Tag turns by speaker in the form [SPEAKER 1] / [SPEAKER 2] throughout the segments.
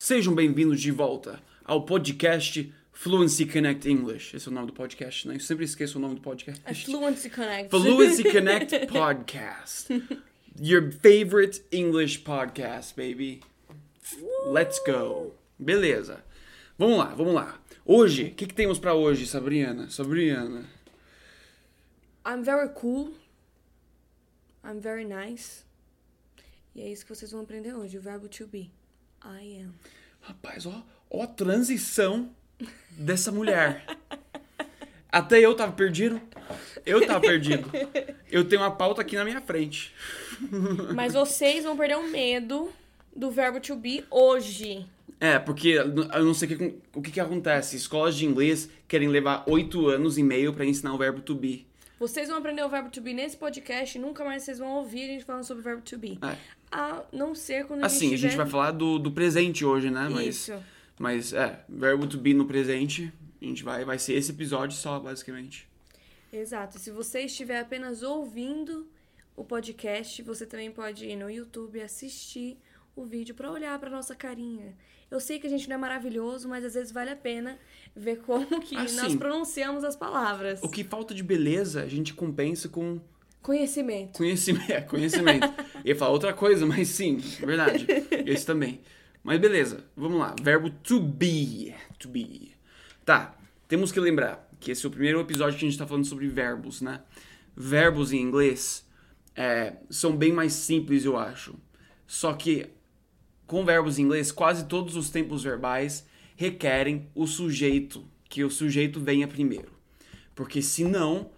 [SPEAKER 1] Sejam bem-vindos de volta ao podcast Fluency Connect English. Esse é o nome do podcast, né? Eu sempre esqueço o nome do podcast.
[SPEAKER 2] A Fluency Connect.
[SPEAKER 1] Fluency Connect Podcast. Your favorite English podcast, baby. Let's go. Beleza. Vamos lá, vamos lá. Hoje, o que, que temos pra hoje, Sabriana? Sabriana.
[SPEAKER 2] I'm very cool. I'm very nice. E é isso que vocês vão aprender hoje, o verbo to be. I am.
[SPEAKER 1] Rapaz, ó, ó a transição dessa mulher. Até eu tava perdido. Eu tava perdido. Eu tenho uma pauta aqui na minha frente.
[SPEAKER 2] Mas vocês vão perder o medo do verbo to be hoje.
[SPEAKER 1] É, porque eu não sei o que, o que, que acontece. Escolas de inglês querem levar oito anos e meio pra ensinar o verbo to be.
[SPEAKER 2] Vocês vão aprender o verbo to be nesse podcast e nunca mais vocês vão ouvir a gente falando sobre o verbo to be.
[SPEAKER 1] É.
[SPEAKER 2] A não ser quando a
[SPEAKER 1] Assim,
[SPEAKER 2] gente
[SPEAKER 1] a gente vai falar do, do presente hoje, né? Mas,
[SPEAKER 2] Isso.
[SPEAKER 1] mas é, verbo to be no presente, a gente vai, vai ser esse episódio só, basicamente.
[SPEAKER 2] Exato. Se você estiver apenas ouvindo o podcast, você também pode ir no YouTube e assistir o vídeo pra olhar pra nossa carinha. Eu sei que a gente não é maravilhoso, mas às vezes vale a pena ver como que
[SPEAKER 1] Assim,
[SPEAKER 2] nós pronunciamos as palavras.
[SPEAKER 1] O que falta de beleza, a gente compensa com
[SPEAKER 2] Conhecimento.
[SPEAKER 1] conhecimento. É, conhecimento. Eu ia falar outra coisa, mas sim, verdade. Esse também. Mas beleza, vamos lá. Verbo to be. To be. Tá, temos que lembrar que esse é o primeiro episódio que a gente tá falando sobre verbos, né? Verbos em inglês é, são bem mais simples, eu acho. Só que com verbos em inglês, quase todos os tempos verbais requerem o sujeito, que o sujeito venha primeiro. Porque senão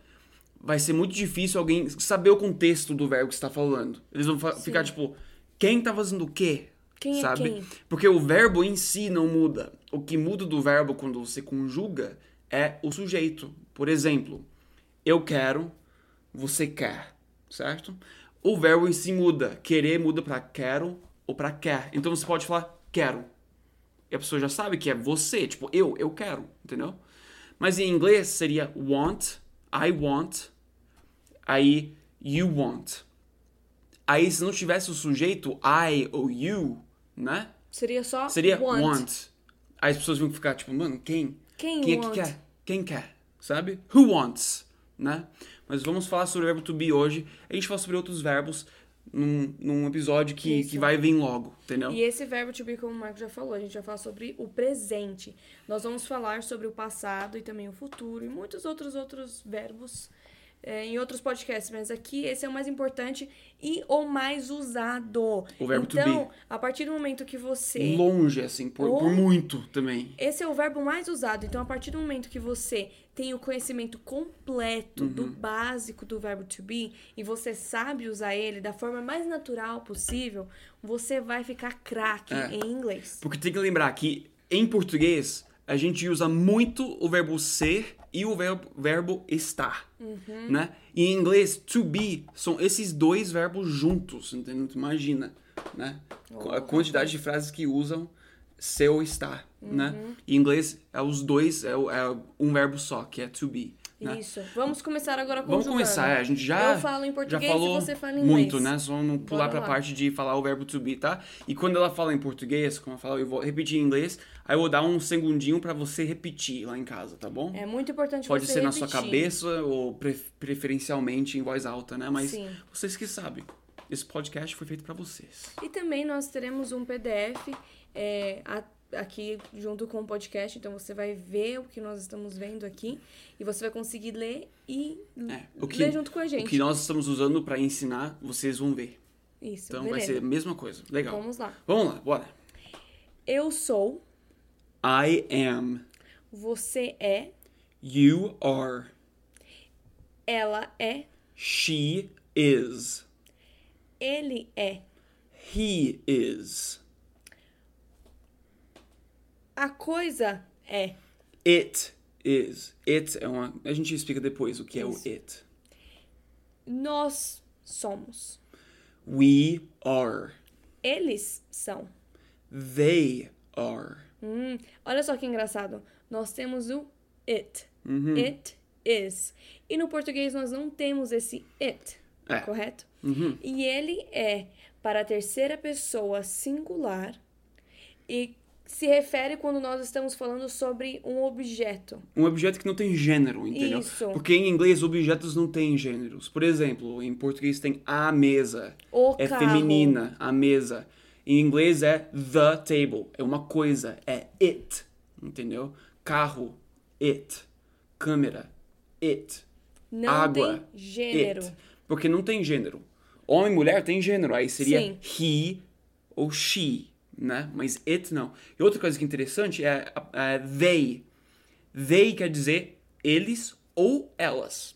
[SPEAKER 1] vai ser muito difícil alguém saber o contexto do verbo que está falando. Eles vão fa- ficar tipo, quem tá fazendo o quê?
[SPEAKER 2] Quem é
[SPEAKER 1] sabe?
[SPEAKER 2] quem?
[SPEAKER 1] Porque o verbo em si não muda. O que muda do verbo quando você conjuga é o sujeito. Por exemplo, eu quero, você quer, certo? O verbo em si muda. Querer muda pra quero ou pra quer. Então você pode falar quero. E a pessoa já sabe que é você, tipo, eu, eu quero, entendeu? Mas em inglês seria want, I want, aí you want. Aí se não tivesse o sujeito I ou you, né?
[SPEAKER 2] Seria só
[SPEAKER 1] Seria
[SPEAKER 2] want.
[SPEAKER 1] want. Aí as pessoas vão ficar tipo, mano, quem?
[SPEAKER 2] Quem
[SPEAKER 1] Quem é que quer? Quem quer? Sabe? Who wants? Né? Mas vamos falar sobre o verbo to be hoje. A gente fala sobre outros verbos num, num episódio que,
[SPEAKER 2] Isso.
[SPEAKER 1] que vai vir logo, entendeu?
[SPEAKER 2] E esse verbo to be, como o Marco já falou, a gente vai falar sobre o presente. Nós vamos falar sobre o passado e também o futuro e muitos outros outros verbos é, em outros podcasts, mas aqui esse é o mais importante e o mais usado.
[SPEAKER 1] O verbo to
[SPEAKER 2] então,
[SPEAKER 1] be.
[SPEAKER 2] a partir do momento que você
[SPEAKER 1] Longe, assim, por,
[SPEAKER 2] Ou-
[SPEAKER 1] por muito também.
[SPEAKER 2] esse é o verbo mais usado. Então, a partir do momento que você tem o conhecimento completo do
[SPEAKER 1] Uhum.
[SPEAKER 2] básico do verbo to be e você sabe usar ele da forma mais natural possível, você vai ficar craque
[SPEAKER 1] É.
[SPEAKER 2] em inglês.
[SPEAKER 1] Porque tem que lembrar que em português a gente usa muito o verbo ser e o verbo, verbo estar,
[SPEAKER 2] Uhum.
[SPEAKER 1] né? E em inglês, to be são esses dois verbos juntos, entendeu? Imagina, né?
[SPEAKER 2] Oh,
[SPEAKER 1] a quantidade de frases que usam ser ou estar, né?
[SPEAKER 2] Uhum.
[SPEAKER 1] Em inglês, é os dois, é, é um verbo só, que é to be. Né?
[SPEAKER 2] Isso. Vamos começar agora com
[SPEAKER 1] Vamos começar, é, a gente já,
[SPEAKER 2] Eu falo em
[SPEAKER 1] já
[SPEAKER 2] português
[SPEAKER 1] falou
[SPEAKER 2] e você fala em inglês.
[SPEAKER 1] muito, né? Só não pular pra
[SPEAKER 2] lá.
[SPEAKER 1] parte de falar o verbo to be, tá? E quando ela fala em português, como ela fala, eu vou repetir em inglês, aí eu vou dar um segundinho pra você repetir lá em casa, tá bom?
[SPEAKER 2] É muito importante
[SPEAKER 1] Pode
[SPEAKER 2] você
[SPEAKER 1] ser na sua
[SPEAKER 2] repetir.
[SPEAKER 1] cabeça ou pre- preferencialmente em voz alta, né? Mas
[SPEAKER 2] Sim.
[SPEAKER 1] vocês que sabem. Esse podcast foi feito pra vocês.
[SPEAKER 2] E também nós teremos um PDF é, aqui junto com o podcast, então você vai ver o que nós estamos vendo aqui e você vai conseguir ler e
[SPEAKER 1] É, o que,
[SPEAKER 2] ler junto com a gente.
[SPEAKER 1] o que nós estamos usando pra ensinar, vocês vão ver.
[SPEAKER 2] Isso,
[SPEAKER 1] Então vai
[SPEAKER 2] beleza.
[SPEAKER 1] ser a mesma coisa. Legal.
[SPEAKER 2] Vamos lá.
[SPEAKER 1] Vamos lá, bora.
[SPEAKER 2] Eu sou,
[SPEAKER 1] I am.
[SPEAKER 2] você é,
[SPEAKER 1] You are.
[SPEAKER 2] ela é,
[SPEAKER 1] She is.
[SPEAKER 2] ele é.
[SPEAKER 1] He is.
[SPEAKER 2] A coisa é.
[SPEAKER 1] It is. It é uma. A gente explica depois o que é
[SPEAKER 2] Isso.
[SPEAKER 1] o it.
[SPEAKER 2] Nós somos.
[SPEAKER 1] We are.
[SPEAKER 2] Eles são.
[SPEAKER 1] They are.
[SPEAKER 2] Hum, olha só que engraçado. Nós temos o it.
[SPEAKER 1] Uhum.
[SPEAKER 2] It is. E no português nós não temos esse it.
[SPEAKER 1] É.
[SPEAKER 2] Correto?
[SPEAKER 1] Uhum.
[SPEAKER 2] E ele é para a terceira pessoa singular e se refere quando nós estamos falando sobre um objeto.
[SPEAKER 1] Um objeto que não tem gênero, entendeu?
[SPEAKER 2] Isso.
[SPEAKER 1] Porque em inglês objetos não têm gêneros. Por exemplo, em português tem a mesa.
[SPEAKER 2] O
[SPEAKER 1] é
[SPEAKER 2] carro.
[SPEAKER 1] feminina, a mesa. Em inglês é the table, é uma coisa, é it, entendeu? Carro, it. Câmera, it.
[SPEAKER 2] Não
[SPEAKER 1] Água,
[SPEAKER 2] tem gênero.
[SPEAKER 1] it. Porque não tem gênero. Homem e mulher tem gênero, aí seria
[SPEAKER 2] Sim.
[SPEAKER 1] he ou she, né? Mas it não. E outra coisa que é interessante é, é they. They quer dizer eles ou elas.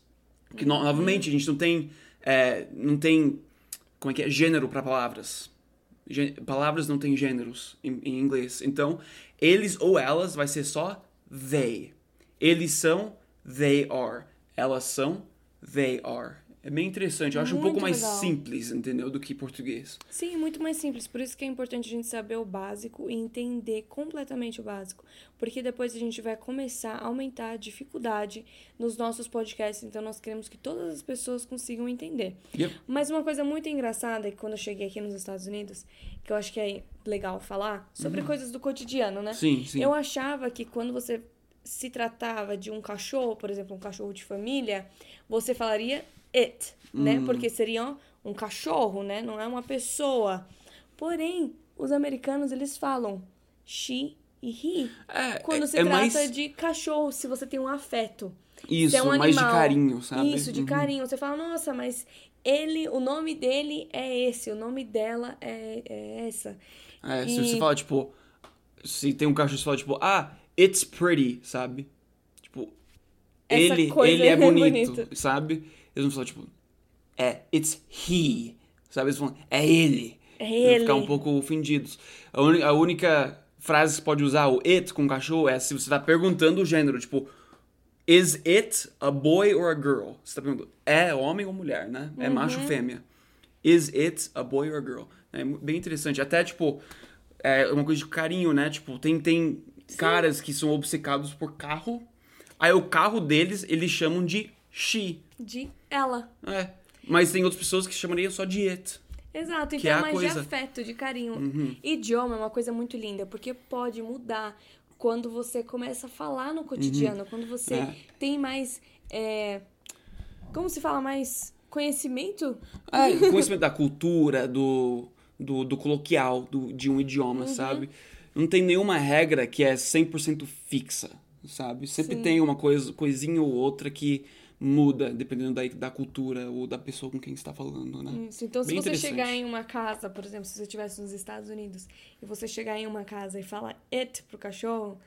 [SPEAKER 1] Que no- novamente a gente não tem é, não tem como é que é gênero para palavras. Palavras não têm gêneros em, em inglês. Então, eles ou elas vai ser só they. Eles são they are. Elas são they are. É bem interessante. Eu acho um
[SPEAKER 2] Muito
[SPEAKER 1] pouco mais
[SPEAKER 2] legal.
[SPEAKER 1] simples, entendeu? Do que português.
[SPEAKER 2] Sim, muito mais simples. Por isso que é importante a gente saber o básico e entender completamente o básico. Porque depois a gente vai começar a aumentar a dificuldade nos nossos podcasts. Então nós queremos que todas as pessoas consigam entender.
[SPEAKER 1] Yep.
[SPEAKER 2] Mas uma coisa muito engraçada é que quando eu cheguei aqui nos Estados Unidos, que eu acho que é legal falar, sobre coisas do cotidiano, né?
[SPEAKER 1] Uhum. Sim, sim.
[SPEAKER 2] Eu achava que quando você se tratava de um cachorro, por exemplo, um cachorro de família, você falaria it, né?
[SPEAKER 1] Hum.
[SPEAKER 2] Porque seria um cachorro, né? Não é uma pessoa. Porém, os americanos, eles falam she e he.
[SPEAKER 1] É,
[SPEAKER 2] Quando
[SPEAKER 1] é,
[SPEAKER 2] se
[SPEAKER 1] é
[SPEAKER 2] trata
[SPEAKER 1] mais
[SPEAKER 2] de cachorro, se você tem um afeto.
[SPEAKER 1] isso,
[SPEAKER 2] é um
[SPEAKER 1] mais de
[SPEAKER 2] animal.
[SPEAKER 1] carinho, sabe?
[SPEAKER 2] Isso, de
[SPEAKER 1] Uhum.
[SPEAKER 2] carinho. Você fala, nossa, mas ele, o nome dele é esse, o nome dela é, é essa.
[SPEAKER 1] É, se
[SPEAKER 2] E-
[SPEAKER 1] você fala, tipo, se tem um cachorro, você fala, tipo, ah, it's pretty, sabe? Tipo,
[SPEAKER 2] Essa
[SPEAKER 1] ele, ele é
[SPEAKER 2] é
[SPEAKER 1] bonito, sabe? Eles não falam, tipo, é, it's he, sabe? Eles falam, é ele.
[SPEAKER 2] É
[SPEAKER 1] Eles vão
[SPEAKER 2] ele.
[SPEAKER 1] ficar um pouco ofendidos. A, uni- a única frase que você pode usar, o it com cachorro, é se você tá perguntando o gênero, tipo, is it a boy or a girl? Você tá perguntando, é homem ou mulher, né? É macho
[SPEAKER 2] Uhum.
[SPEAKER 1] ou fêmea? Is it a boy or a girl? É bem interessante. Até, tipo, é uma coisa de carinho, né? Tipo, tem, tem caras que são obcecados por carro. Aí o carro deles, eles chamam de she.
[SPEAKER 2] De ela.
[SPEAKER 1] É. Mas tem outras pessoas que chamariam só de it.
[SPEAKER 2] Exato, então
[SPEAKER 1] é
[SPEAKER 2] é mais
[SPEAKER 1] coisa.
[SPEAKER 2] de afeto, de carinho. Idioma é uma coisa muito linda, porque pode mudar quando você começa a falar no cotidiano, quando você
[SPEAKER 1] É.
[SPEAKER 2] tem mais. é, como se fala mais conhecimento?
[SPEAKER 1] É, conhecimento da cultura, do, do, do coloquial, do, de um idioma,
[SPEAKER 2] Uhum.
[SPEAKER 1] sabe? Não tem nenhuma regra que é 100% fixa, sabe? Sempre
[SPEAKER 2] Sim.
[SPEAKER 1] tem uma coisa, coisinha ou outra que muda, dependendo da, da cultura ou da pessoa com quem você está falando, né?
[SPEAKER 2] Isso. Então, se
[SPEAKER 1] Bem
[SPEAKER 2] você
[SPEAKER 1] interessante.
[SPEAKER 2] chegar em uma casa, por exemplo, se você estivesse nos Estados Unidos e você chegar em uma casa e falar it pro cachorro,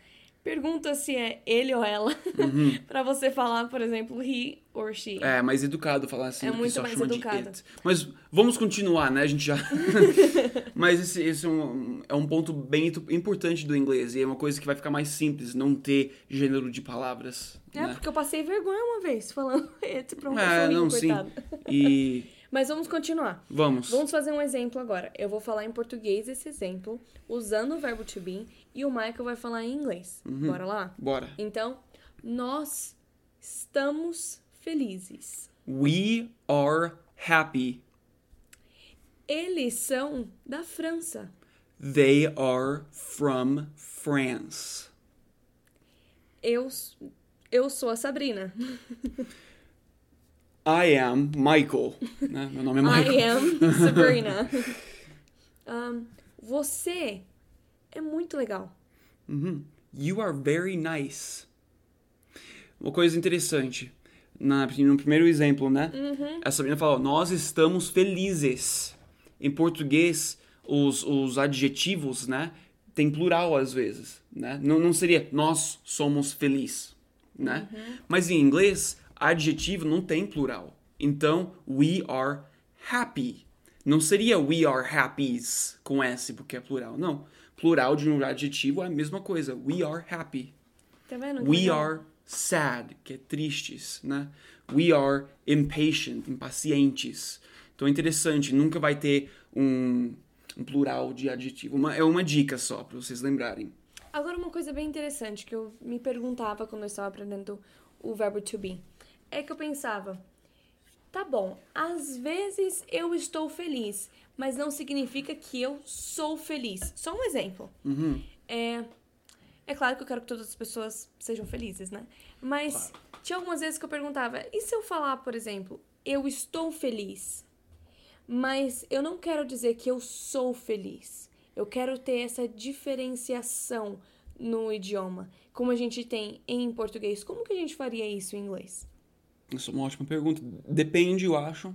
[SPEAKER 2] pergunta se é ele ou ela, pra você falar, por exemplo, he or she.
[SPEAKER 1] Uhum. É, mais educado falar assim,
[SPEAKER 2] É muito mais educado.
[SPEAKER 1] Mas vamos continuar, né? A gente já... Mas esse, esse é, um, é um ponto bem importante do inglês. E é uma coisa que vai ficar mais simples, não ter gênero de palavras,
[SPEAKER 2] É,
[SPEAKER 1] né?
[SPEAKER 2] porque eu passei vergonha uma vez falando it pra um
[SPEAKER 1] É, não, sim.
[SPEAKER 2] coitado.
[SPEAKER 1] E
[SPEAKER 2] Mas vamos continuar.
[SPEAKER 1] vamos.
[SPEAKER 2] Vamos fazer um exemplo agora. Eu vou falar em português esse exemplo, usando o verbo to be, e o Michael vai falar em inglês.
[SPEAKER 1] Uhum.
[SPEAKER 2] Bora lá?
[SPEAKER 1] Bora.
[SPEAKER 2] Então, nós estamos felizes.
[SPEAKER 1] We are happy.
[SPEAKER 2] Eles são da França.
[SPEAKER 1] They are from France.
[SPEAKER 2] Eu, eu sou a Sabrina.
[SPEAKER 1] I am Michael. né? Meu nome é Michael.
[SPEAKER 2] I am Sabrina. Um, você é muito legal.
[SPEAKER 1] Uhum. You are very nice. Uma coisa interessante. Na, no primeiro exemplo, né? A Sabrina falou, nós estamos felizes. Em português, os, os adjetivos, né? Tem plural às vezes, né? Não, não seria nós somos felizes, né? Mas em inglês, adjetivo não tem plural. Então, we are happy. Não seria we are happies com S, porque é plural. Não. Plural de um adjetivo é a mesma coisa. We are happy.
[SPEAKER 2] Tá vendo?
[SPEAKER 1] We are sad, que é tristes, né? We are impatient, impacientes. Então é interessante, nunca vai ter um, um plural de adjetivo. Uma- é uma dica só, pra vocês lembrarem.
[SPEAKER 2] Agora, uma coisa bem interessante que eu me perguntava quando eu estava aprendendo o verbo to be é que eu pensava, tá bom, às vezes eu estou feliz, mas não significa que eu sou feliz. Só um exemplo.
[SPEAKER 1] Uhum.
[SPEAKER 2] É, claro que eu quero que todas as pessoas sejam felizes, né? Mas tinha algumas vezes que eu perguntava: e se eu falar, por exemplo, eu estou feliz? Mas eu não quero dizer que eu sou feliz. Eu quero ter essa diferenciação no idioma, como a gente tem em português. Como que a gente faria isso em inglês?
[SPEAKER 1] Isso é uma ótima pergunta. Depende, eu acho.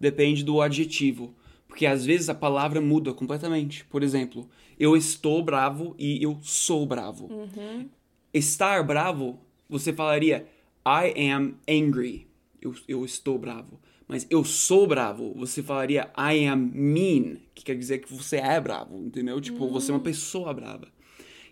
[SPEAKER 1] Depende do adjetivo. Porque às vezes a palavra muda completamente. Por exemplo, eu estou bravo e eu sou bravo. Estar bravo, você falaria I am angry. Eu, eu estou bravo. Mas eu sou bravo, você falaria I am mean, que quer dizer que você é bravo, entendeu? Tipo, você é uma pessoa brava.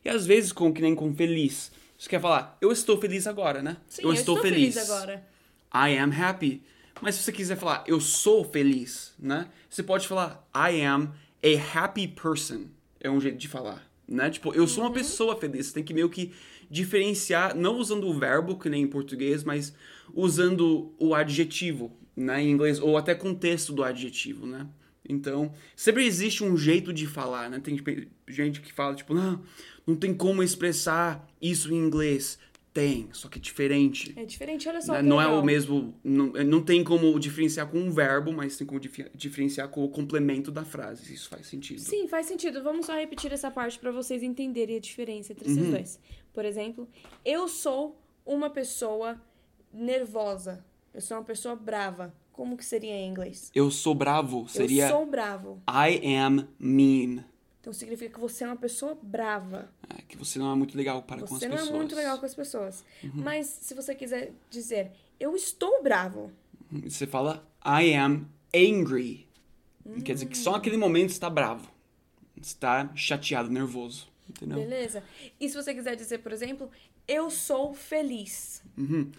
[SPEAKER 1] E às vezes, com que nem com feliz, você quer falar, eu estou feliz agora, né?
[SPEAKER 2] Sim, eu, estou, feliz. agora.
[SPEAKER 1] I am happy. Mas se você quiser falar eu sou feliz, né? Você pode falar I am a happy person. É um jeito de falar, né? Tipo, eu sou uma pessoa feliz. Você tem que meio que diferenciar, não usando o verbo, que nem em português, mas usando o adjetivo, né? Em inglês, ou até contexto do adjetivo, né? Então, sempre existe um jeito de falar, né? Tem gente que fala, tipo, não, não tem como expressar isso em inglês. Tem, só que é diferente.
[SPEAKER 2] É diferente, olha só.
[SPEAKER 1] Né?
[SPEAKER 2] que
[SPEAKER 1] Não é o mesmo. Não, não tem como diferenciar com um verbo, mas tem como diferenciar com o complemento da frase. Isso faz sentido.
[SPEAKER 2] Sim, faz sentido. Vamos só repetir essa parte para vocês entenderem a diferença entre
[SPEAKER 1] Uhum.
[SPEAKER 2] esses dois. Por exemplo, eu sou uma pessoa nervosa. Eu sou uma pessoa brava. Como que seria em inglês?
[SPEAKER 1] Eu sou bravo seria
[SPEAKER 2] Eu sou bravo.
[SPEAKER 1] I am mean.
[SPEAKER 2] Então significa que você é uma pessoa brava.
[SPEAKER 1] É, que você não é muito legal para com as
[SPEAKER 2] Você não
[SPEAKER 1] pessoas. Uhum.
[SPEAKER 2] é muito legal com as pessoas. Mas se você quiser dizer, eu estou bravo.
[SPEAKER 1] Você fala I am angry. Quer dizer que só naquele momento você está bravo. Você está chateado, nervoso. Entendeu?
[SPEAKER 2] Beleza? E se você quiser dizer, por exemplo, eu sou feliz.
[SPEAKER 1] Uhum.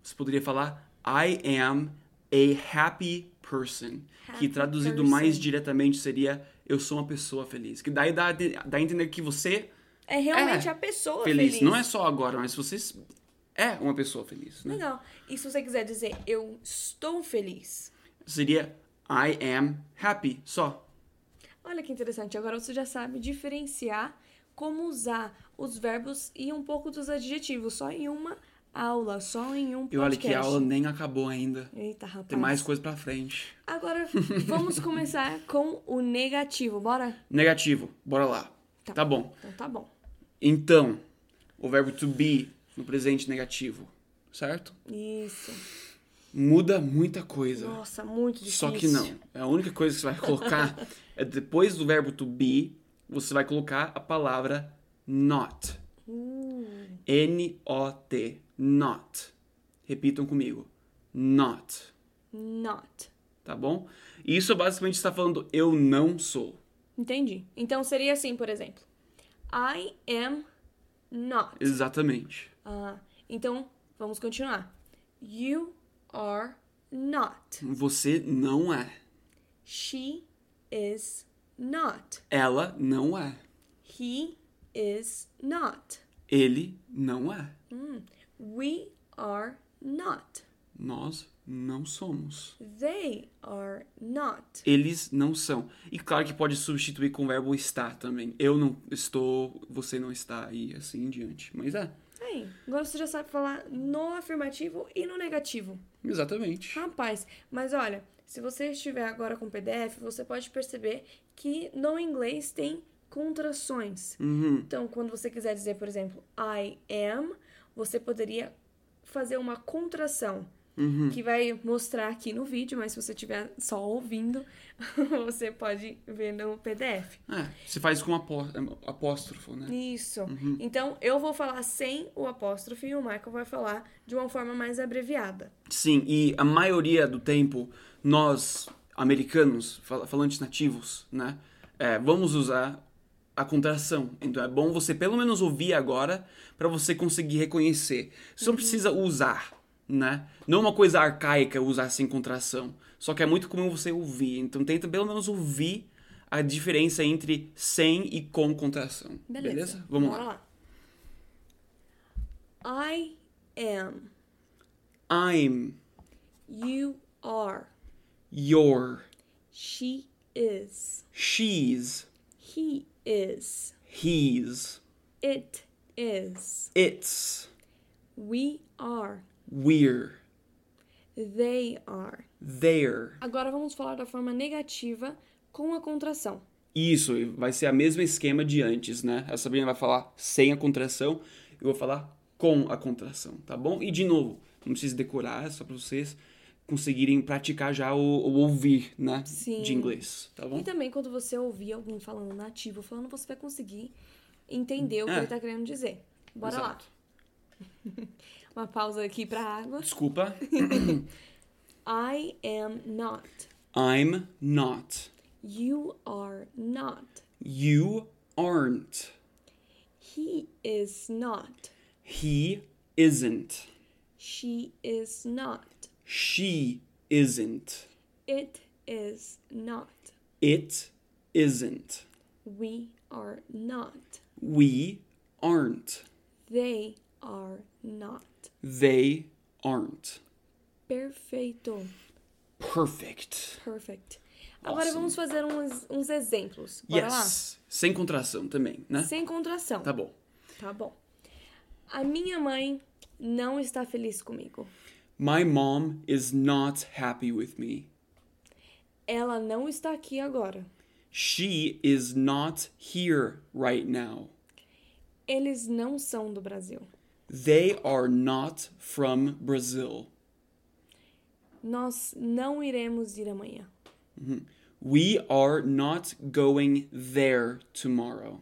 [SPEAKER 1] Você poderia falar I am a happy person. que
[SPEAKER 2] Happy
[SPEAKER 1] traduzido
[SPEAKER 2] person.
[SPEAKER 1] mais diretamente seria eu sou uma pessoa feliz. Que daí dá, dá a entender que você
[SPEAKER 2] É realmente
[SPEAKER 1] É,
[SPEAKER 2] a pessoa
[SPEAKER 1] feliz.
[SPEAKER 2] feliz.
[SPEAKER 1] Não é só agora, mas você é uma pessoa feliz, né?
[SPEAKER 2] Legal. E se você quiser dizer, eu estou feliz.
[SPEAKER 1] Seria I am happy, só.
[SPEAKER 2] Olha que interessante. Agora você já sabe diferenciar como usar os verbos e um pouco dos adjetivos. Só em uma aula, só em um podcast.
[SPEAKER 1] E olha que a aula nem acabou ainda.
[SPEAKER 2] Eita, rapaz.
[SPEAKER 1] Tem mais coisa pra frente.
[SPEAKER 2] Agora, vamos começar com o negativo. Bora?
[SPEAKER 1] Negativo, bora lá.
[SPEAKER 2] Tá.
[SPEAKER 1] Tá bom.
[SPEAKER 2] Então tá bom.
[SPEAKER 1] Então, o verbo to be no presente negativo, certo?
[SPEAKER 2] Isso.
[SPEAKER 1] Muda muita coisa.
[SPEAKER 2] Nossa, muito difícil.
[SPEAKER 1] Só que não. A única coisa que você vai colocar é depois do verbo to be, você vai colocar a palavra not. N-O-T. Not. Repitam comigo. Not.
[SPEAKER 2] not.
[SPEAKER 1] Tá bom? Isso basicamente está falando eu não sou.
[SPEAKER 2] Entendi. Então seria assim, por exemplo. I am not.
[SPEAKER 1] Exatamente.
[SPEAKER 2] Ah, então, vamos continuar. You are not.
[SPEAKER 1] Você não é.
[SPEAKER 2] She is not.
[SPEAKER 1] Ela não é.
[SPEAKER 2] He is not.
[SPEAKER 1] Ele não é.
[SPEAKER 2] We are not.
[SPEAKER 1] Nós não somos.
[SPEAKER 2] They are not.
[SPEAKER 1] Eles não são. E claro que pode substituir com o verbo estar também. Eu não estou, você não está e assim em diante. Mas é,
[SPEAKER 2] Aí, agora você já sabe falar no afirmativo e no negativo.
[SPEAKER 1] exatamente.
[SPEAKER 2] Rapaz, mas olha, se você estiver agora com PDF, você pode perceber que no inglês tem contrações.
[SPEAKER 1] Uhum.
[SPEAKER 2] Então, quando você quiser dizer, por exemplo, I am, você poderia fazer uma contração.
[SPEAKER 1] Uhum.
[SPEAKER 2] Que vai mostrar aqui no vídeo, mas se você estiver só ouvindo, você pode ver no PDF.
[SPEAKER 1] É, você faz com apó- apóstrofo, né?
[SPEAKER 2] Isso. Então, eu vou falar sem o apóstrofe e o Michael vai falar de uma forma mais abreviada.
[SPEAKER 1] Sim, e a maioria do tempo, nós, americanos, fal- falantes nativos, né? é, vamos usar a contração. Então é bom você pelo menos ouvir agora para você conseguir reconhecer. Você não precisa usar, né? Não é uma coisa arcaica usar sem contração. Só que é muito comum você ouvir. Então tenta pelo menos ouvir a diferença entre sem e com contração. Beleza? Vamos
[SPEAKER 2] Bora
[SPEAKER 1] lá.
[SPEAKER 2] I am.
[SPEAKER 1] I'm
[SPEAKER 2] You are.
[SPEAKER 1] your
[SPEAKER 2] She is.
[SPEAKER 1] she's
[SPEAKER 2] He is.
[SPEAKER 1] he's
[SPEAKER 2] It is,
[SPEAKER 1] it's,
[SPEAKER 2] we are,
[SPEAKER 1] we're,
[SPEAKER 2] they are.
[SPEAKER 1] they're.
[SPEAKER 2] Agora vamos falar da forma negativa com a contração.
[SPEAKER 1] Isso, vai ser a mesma esquema de antes, né? A Sabrina vai falar sem a contração, eu vou falar com a contração, tá bom? E de novo, não precisa decorar, é só pra vocês conseguirem praticar já o, o ouvir, né?
[SPEAKER 2] Sim.
[SPEAKER 1] De inglês, tá bom?
[SPEAKER 2] E também quando você ouvir alguém falando nativo falando, você vai conseguir entender o que
[SPEAKER 1] É.
[SPEAKER 2] ele tá querendo dizer. Bora
[SPEAKER 1] Exato.
[SPEAKER 2] lá. Uma pausa aqui pra água.
[SPEAKER 1] Desculpa.
[SPEAKER 2] I am not.
[SPEAKER 1] I'm not.
[SPEAKER 2] You are not.
[SPEAKER 1] You aren't.
[SPEAKER 2] He is not.
[SPEAKER 1] He isn't.
[SPEAKER 2] She is not.
[SPEAKER 1] She isn't.
[SPEAKER 2] It is not.
[SPEAKER 1] It isn't.
[SPEAKER 2] We are not.
[SPEAKER 1] We aren't.
[SPEAKER 2] They are not.
[SPEAKER 1] They aren't.
[SPEAKER 2] Perfeito.
[SPEAKER 1] Perfect.
[SPEAKER 2] Perfect. Agora
[SPEAKER 1] Awesome.
[SPEAKER 2] vamos fazer uns, uns exemplos. Bora
[SPEAKER 1] Yes. Sem contração também, né?
[SPEAKER 2] lá? Sem contração.
[SPEAKER 1] Tá bom.
[SPEAKER 2] Tá bom. A minha mãe não está feliz comigo.
[SPEAKER 1] My mom is not happy with me.
[SPEAKER 2] Ela não está aqui agora.
[SPEAKER 1] She is not here right now.
[SPEAKER 2] Eles não são do Brasil.
[SPEAKER 1] They are not from Brazil.
[SPEAKER 2] Nós não iremos ir amanhã. Mm-hmm.
[SPEAKER 1] We are not going there tomorrow.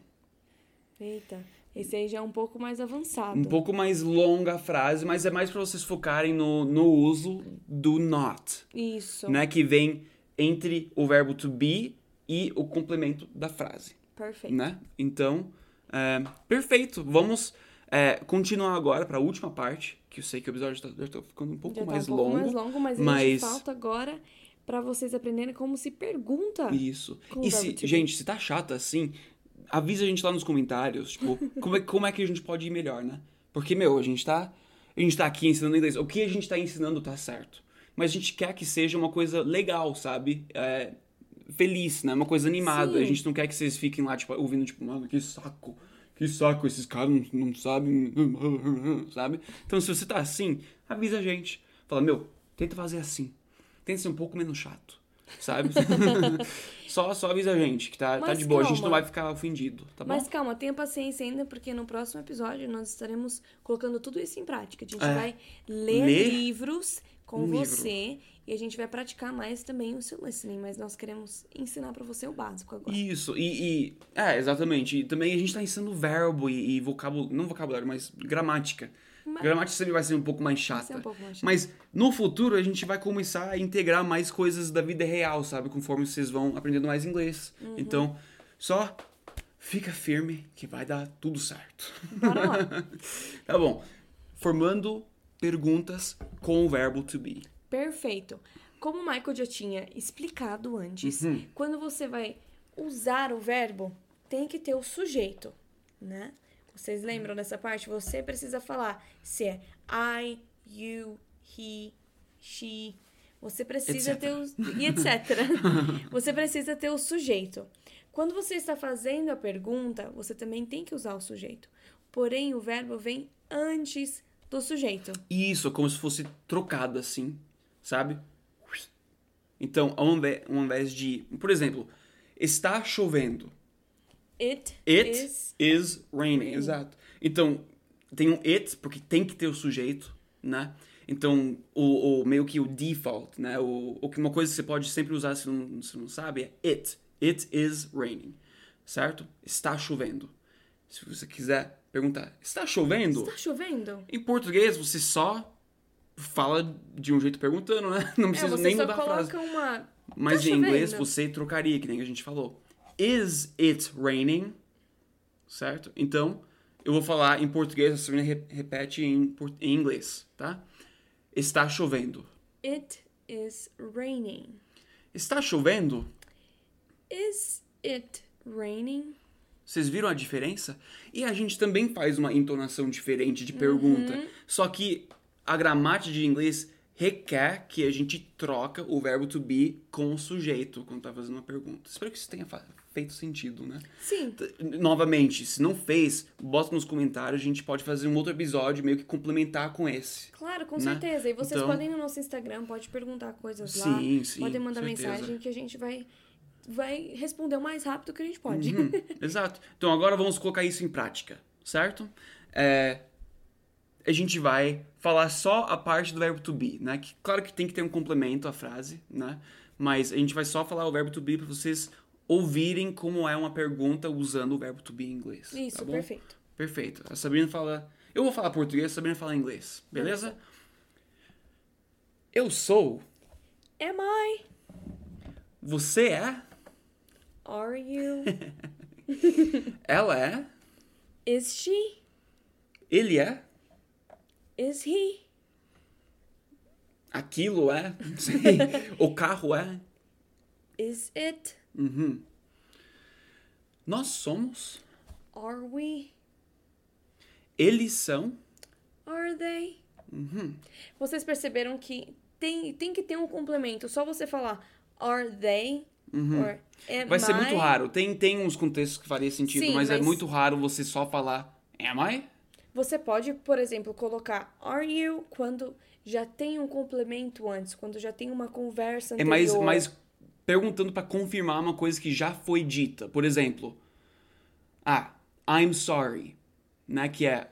[SPEAKER 2] Eita, esse aí já é um pouco mais avançado.
[SPEAKER 1] Um pouco mais longa a frase, mas é mais para vocês focarem no, no uso do not,
[SPEAKER 2] Isso.
[SPEAKER 1] né? Que vem entre o verbo to be e o complemento da frase,
[SPEAKER 2] Perfeito.
[SPEAKER 1] né? Então, é, perfeito. Vamos é, continuar agora para a última parte, que eu sei que o episódio tá- já tá ficando um pouco
[SPEAKER 2] Já tá
[SPEAKER 1] mais
[SPEAKER 2] um pouco
[SPEAKER 1] longo.
[SPEAKER 2] mais longo, mas,
[SPEAKER 1] mas-
[SPEAKER 2] falta agora pra vocês aprenderem como se pergunta.
[SPEAKER 1] Isso. E se, gente, se tá chato assim, avisa a gente lá nos comentários, tipo, como é, como é que a gente pode ir melhor, né? Porque, meu, a gente tá. A gente tá aqui ensinando inglês. O que a gente tá ensinando tá certo. Mas a gente quer que seja uma coisa legal, sabe? É, feliz, né? Uma coisa animada.
[SPEAKER 2] Sim.
[SPEAKER 1] A gente não quer que vocês fiquem lá, tipo, ouvindo, tipo, mano, que saco. Que saco, esses caras não, não sabem, sabe? Então, se você tá assim, avisa a gente. Fala, meu, tenta fazer assim. Tenta ser um pouco menos chato, sabe? só, só avisa a gente que tá, tá de boa. A gente
[SPEAKER 2] calma.
[SPEAKER 1] não vai ficar ofendido, tá bom?
[SPEAKER 2] Mas calma, tenha paciência ainda, porque no próximo episódio nós estaremos colocando tudo isso em prática. A gente
[SPEAKER 1] É.
[SPEAKER 2] vai ler,
[SPEAKER 1] Ler
[SPEAKER 2] livros com
[SPEAKER 1] livro.
[SPEAKER 2] você e a gente vai praticar mais também o seu listening, mas nós queremos ensinar pra você o básico agora.
[SPEAKER 1] Isso, e, e- É, exatamente. E também a gente tá ensinando verbo e, e vocabulário. Não vocabulário, mas gramática.
[SPEAKER 2] Mas-
[SPEAKER 1] Gramática sempre vai ser um pouco mais chata.
[SPEAKER 2] um pouco mais chato.
[SPEAKER 1] Mas no futuro a gente vai começar a integrar mais coisas da vida real, sabe? Conforme vocês vão aprendendo mais inglês.
[SPEAKER 2] Uhum.
[SPEAKER 1] Então, só fica firme que vai dar tudo certo.
[SPEAKER 2] Bora lá.
[SPEAKER 1] Tá bom. Formando perguntas com o verbo to be.
[SPEAKER 2] Perfeito. Como o Michael já tinha explicado antes,
[SPEAKER 1] Uhum.
[SPEAKER 2] quando você vai usar o verbo, tem que ter o sujeito, né? Vocês lembram dessa parte? Você precisa falar se é I, you, he, she. Você precisa
[SPEAKER 1] Etc.
[SPEAKER 2] ter o. e etc. você precisa ter o sujeito. Quando você está fazendo a pergunta, você também tem que usar o sujeito. Porém, o verbo vem antes do sujeito.
[SPEAKER 1] Isso, é como se fosse trocado assim, sabe? Então, ao invés de. Por exemplo, está chovendo.
[SPEAKER 2] It,
[SPEAKER 1] It
[SPEAKER 2] is
[SPEAKER 1] is raining.
[SPEAKER 2] raining.
[SPEAKER 1] Exato. Então, tem um it, porque tem que ter o sujeito, né? Então, o, o- meio que o default, né? O, o que uma coisa que você pode sempre usar se não, se não sabe é it. It is raining. Certo? Está chovendo. Se você quiser perguntar, está chovendo?
[SPEAKER 2] Está chovendo?
[SPEAKER 1] Em português, você só fala de um jeito perguntando, né? Não
[SPEAKER 2] É,
[SPEAKER 1] precisa
[SPEAKER 2] você
[SPEAKER 1] nem mudar a frase.
[SPEAKER 2] uma.
[SPEAKER 1] Mas
[SPEAKER 2] Tá
[SPEAKER 1] em inglês
[SPEAKER 2] chovendo.
[SPEAKER 1] você trocaria, que nem a gente falou. Is it raining? Certo? Então, eu vou falar em português, a Sabrina re- repete em, em inglês, tá? Está chovendo.
[SPEAKER 2] It is raining.
[SPEAKER 1] Está chovendo?
[SPEAKER 2] Is it raining?
[SPEAKER 1] Vocês viram a diferença? E a gente também faz uma entonação diferente de pergunta.
[SPEAKER 2] Uhum.
[SPEAKER 1] Só que a gramática de inglês requer que a gente troca o verbo to be com o sujeito quando tá fazendo uma pergunta. Espero que isso tenha feito sentido, né?
[SPEAKER 2] Sim.
[SPEAKER 1] Novamente, se não fez, bota nos comentários, a gente pode fazer um outro episódio meio que complementar com esse.
[SPEAKER 2] Claro, com
[SPEAKER 1] Né?
[SPEAKER 2] certeza. E vocês
[SPEAKER 1] Então-
[SPEAKER 2] podem ir no nosso Instagram, pode perguntar coisas lá.
[SPEAKER 1] Sim, sim.
[SPEAKER 2] podem mandar
[SPEAKER 1] certeza.
[SPEAKER 2] mensagem que a gente vai, vai responder o mais rápido que a gente pode.
[SPEAKER 1] Uhum, exato. Então agora vamos colocar isso em prática, certo? É, a gente vai falar só a parte do verbo to be, né? Que, claro que tem que ter um complemento à frase, né? Mas a gente vai só falar o verbo to be para vocês ouvirem como é uma pergunta usando o verbo to be em inglês.
[SPEAKER 2] Isso,
[SPEAKER 1] tá
[SPEAKER 2] perfeito.
[SPEAKER 1] Perfeito. A Sabrina fala. Eu vou falar português, a Sabrina fala inglês, beleza? Eu sou.
[SPEAKER 2] Am I?
[SPEAKER 1] Você é.
[SPEAKER 2] Are you?
[SPEAKER 1] Ela é.
[SPEAKER 2] Is she?
[SPEAKER 1] Ele é.
[SPEAKER 2] Is he?
[SPEAKER 1] Aquilo é. Não sei. o carro é.
[SPEAKER 2] Is it?
[SPEAKER 1] Uhum. Nós somos.
[SPEAKER 2] Are we?
[SPEAKER 1] Eles são.
[SPEAKER 2] Are they?
[SPEAKER 1] Uhum.
[SPEAKER 2] Vocês perceberam que tem, tem que ter um complemento. Só você falar are they or am
[SPEAKER 1] Uhum. Vai ser muito
[SPEAKER 2] I?
[SPEAKER 1] raro. Tem, tem uns contextos que faria sentido,
[SPEAKER 2] Sim,
[SPEAKER 1] mas, é
[SPEAKER 2] mas-
[SPEAKER 1] muito raro você só falar Am I?
[SPEAKER 2] Você pode, por exemplo, colocar are you quando já tem um complemento antes, quando já tem uma conversa
[SPEAKER 1] É
[SPEAKER 2] anterior.
[SPEAKER 1] mais, mais perguntando pra confirmar uma coisa que já foi dita. Por exemplo, ah, I'm sorry, né? Que é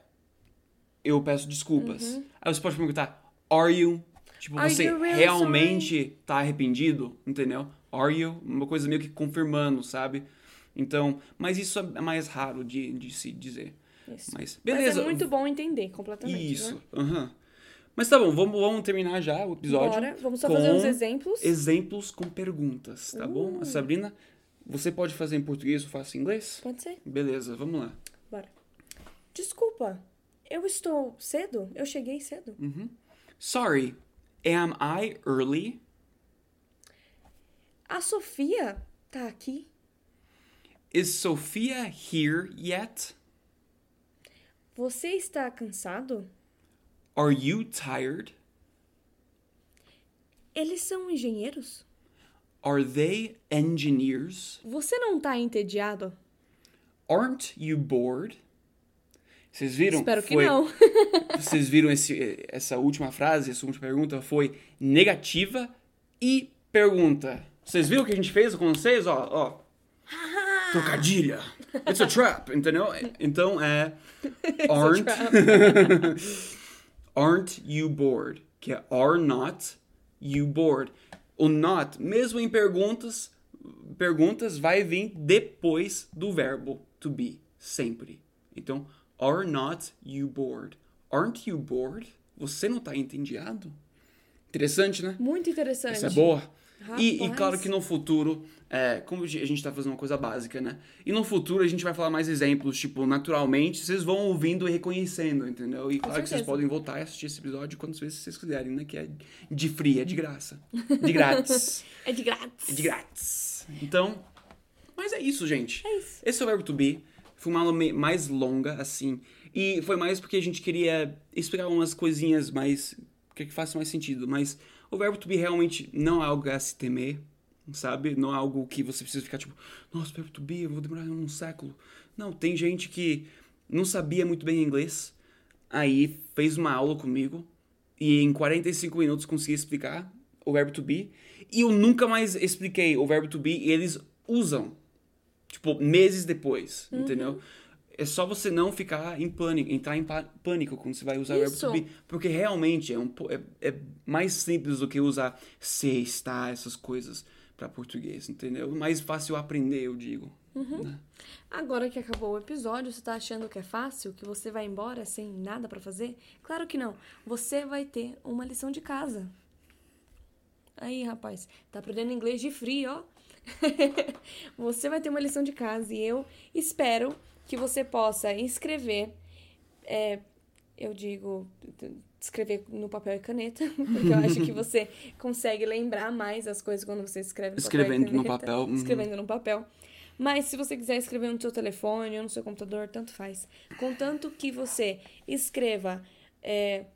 [SPEAKER 1] eu peço desculpas. Aí você pode perguntar, are you? Tipo,
[SPEAKER 2] Uhum. Are
[SPEAKER 1] você
[SPEAKER 2] you really
[SPEAKER 1] realmente tá arrependido? Entendeu? Are you? Uma coisa meio que confirmando, sabe? Então, mas isso é mais raro de, de se dizer.
[SPEAKER 2] Isso.
[SPEAKER 1] Mas,
[SPEAKER 2] Mas
[SPEAKER 1] beleza.
[SPEAKER 2] é muito bom entender completamente.
[SPEAKER 1] Isso.
[SPEAKER 2] Né?
[SPEAKER 1] aham. Mas tá bom, vamos, vamos terminar já o episódio.
[SPEAKER 2] Bora, vamos só fazer uns exemplos.
[SPEAKER 1] Exemplos com perguntas, tá bom?
[SPEAKER 2] Uh.
[SPEAKER 1] A Sabrina, você pode fazer em português ou faço em inglês?
[SPEAKER 2] Pode ser?
[SPEAKER 1] Beleza, vamos lá.
[SPEAKER 2] Bora. Desculpa, eu estou cedo? Eu cheguei cedo?
[SPEAKER 1] Sorry, am I early?
[SPEAKER 2] A Sofia tá aqui?
[SPEAKER 1] Is Sophia here yet?
[SPEAKER 2] Você está cansado?
[SPEAKER 1] Are you tired?
[SPEAKER 2] Eles são engenheiros?
[SPEAKER 1] Are they engineers?
[SPEAKER 2] Você não tá entediado?
[SPEAKER 1] Aren't you bored? Vocês viram?
[SPEAKER 2] Espero que
[SPEAKER 1] Foi-
[SPEAKER 2] não.
[SPEAKER 1] Vocês viram esse, essa última frase, essa última pergunta foi negativa e pergunta. Vocês viram o que a gente fez com vocês? Ó, ó. Trocadilha. It's a trap, entendeu? Então é aren't aren't you bored? Que é are not you bored? O not, mesmo em perguntas, perguntas vai vir depois do verbo to be, sempre. Então, are not you bored? Aren't you bored? Você não tá entediado? Interessante, né?
[SPEAKER 2] Muito interessante.
[SPEAKER 1] Essa é boa. E, e claro que no futuro, é, como a gente tá fazendo uma coisa básica, né? E no futuro a gente vai falar mais exemplos, tipo, naturalmente, vocês vão ouvindo e reconhecendo, entendeu? E claro que vocês
[SPEAKER 2] certeza.
[SPEAKER 1] podem voltar e assistir esse episódio quantas vezes vocês quiserem, né? Que é de free, é de graça. De grátis.
[SPEAKER 2] É de grátis.
[SPEAKER 1] é de grátis. Então, mas é isso, gente.
[SPEAKER 2] É isso.
[SPEAKER 1] Esse é o Verbo To Be. Foi uma aula mais longa, assim. E foi mais porque a gente queria explicar umas coisinhas mais... Que que faça mais sentido. Mas o Verbo To Be realmente não é algo a se temer, sabe? Não é algo que você precisa ficar tipo... Nossa, Verbo To Be, eu vou demorar um século. Não, tem gente que não sabia muito bem inglês. Aí fez uma aula comigo. E em 45 minutos consegui explicar o Verbo To Be. E eu nunca mais expliquei o Verbo To Be e eles usam tipo, meses depois, entendeu? É só você não ficar em pânico, entrar em pânico quando você vai usar o verbo
[SPEAKER 2] Isso.
[SPEAKER 1] to be. Porque realmente é, um, é, é mais simples do que usar se, está, essas coisas para português, entendeu? Mais fácil aprender, eu digo. né?
[SPEAKER 2] Agora que acabou o episódio, você tá achando que é fácil? Que você vai embora sem nada pra fazer? Claro que não. Você vai ter uma lição de casa. Aí, rapaz, tá aprendendo inglês de frio, ó. você vai ter uma lição de casa e eu espero que você possa escrever. é, eu digo, escrever no papel e caneta, porque eu acho que você consegue lembrar mais as coisas quando você escreve no
[SPEAKER 1] Escrevendo
[SPEAKER 2] papel.
[SPEAKER 1] no papel, uhum.
[SPEAKER 2] Escrevendo no papel. Mas se você quiser escrever no seu telefone ou no seu computador, tanto faz. Contanto que você escreva é,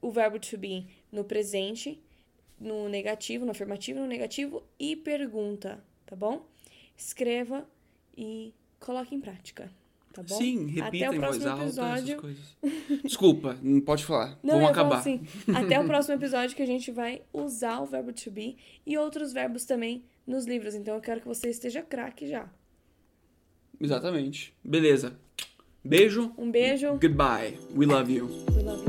[SPEAKER 2] o verbo to be no presente, no negativo, no afirmativo, no negativo e pergunta, tá bom? escreva e coloque em prática. Tá bom?
[SPEAKER 1] Sim, repita
[SPEAKER 2] Até o
[SPEAKER 1] em voz
[SPEAKER 2] próximo
[SPEAKER 1] alta
[SPEAKER 2] episódio.
[SPEAKER 1] essas coisas. Desculpa, não pode falar.
[SPEAKER 2] Não,
[SPEAKER 1] Vamos acabar.
[SPEAKER 2] assim, até o próximo episódio que a gente vai usar o verbo to be e outros verbos também nos livros. Então eu quero que você esteja craque já.
[SPEAKER 1] Exatamente. Beleza. Beijo.
[SPEAKER 2] Um beijo.
[SPEAKER 1] Goodbye. We love you.
[SPEAKER 2] We love